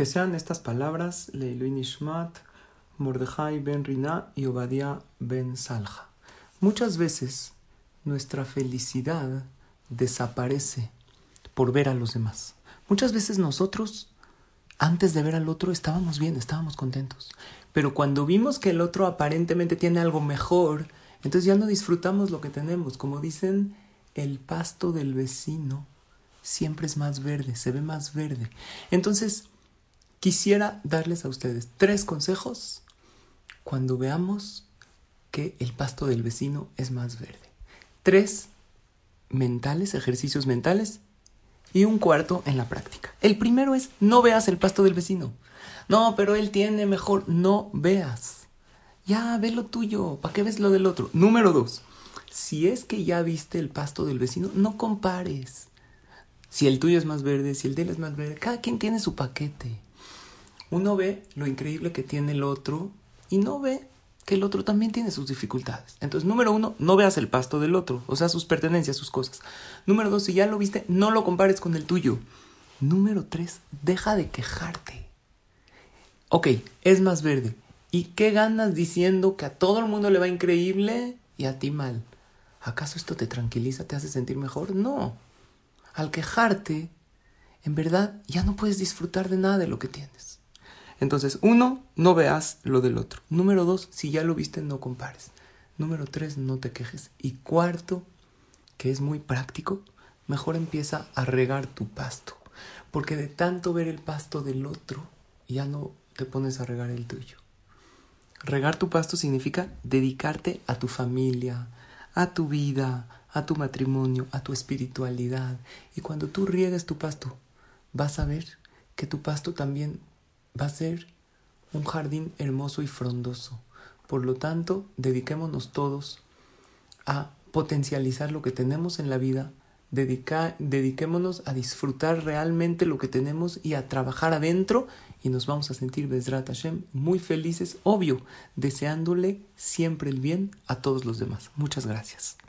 Que sean estas palabras Leilu Nishmat, Mordejai ben Rina y Obadiah ben Salja. Muchas veces nuestra felicidad desaparece por ver a los demás. Muchas veces nosotros, antes de ver al otro, estábamos bien, estábamos contentos. Pero cuando vimos que el otro aparentemente tiene algo mejor, entonces ya no disfrutamos lo que tenemos. Como dicen, el pasto del vecino siempre es más verde, se ve más verde. Entonces, quisiera darles a ustedes tres consejos cuando veamos que el pasto del vecino es más verde. Tres mentales, ejercicios mentales y un cuarto en la práctica. El primero es no veas el pasto del vecino. No, pero él tiene mejor. No veas. Ya, ve lo tuyo. ¿Para qué ves lo del otro? Número dos. Si es que ya viste el pasto del vecino, no compares. Si el tuyo es más verde, si el de él es más verde, cada quien tiene su paquete. Uno ve lo increíble que tiene el otro y no ve que el otro también tiene sus dificultades. Entonces, número uno, no veas el pasto del otro, o sea, sus pertenencias, sus cosas. Número dos, si ya lo viste, no lo compares con el tuyo. Número tres, deja de quejarte. Ok, es más verde. ¿Y qué ganas diciendo que a todo el mundo le va increíble y a ti mal? ¿Acaso esto te tranquiliza, te hace sentir mejor? No. Al quejarte, en verdad ya no puedes disfrutar de nada de lo que tienes. Entonces, uno, no veas lo del otro. Número dos, si ya lo viste, no compares. Número tres, no te quejes. Y cuarto, que es muy práctico, mejor empieza a regar tu pasto. Porque de tanto ver el pasto del otro, ya no te pones a regar el tuyo. Regar tu pasto significa dedicarte a tu familia, a tu vida, a tu matrimonio, a tu espiritualidad. Y cuando tú riegues tu pasto, vas a ver que tu pasto también va a ser un jardín hermoso y frondoso. Por lo tanto, dediquémonos todos a potencializar lo que tenemos en la vida, dediquémonos a disfrutar realmente lo que tenemos y a trabajar adentro y nos vamos a sentir, Bezrat Hashem, muy felices, obvio, deseándole siempre el bien a todos los demás. Muchas gracias.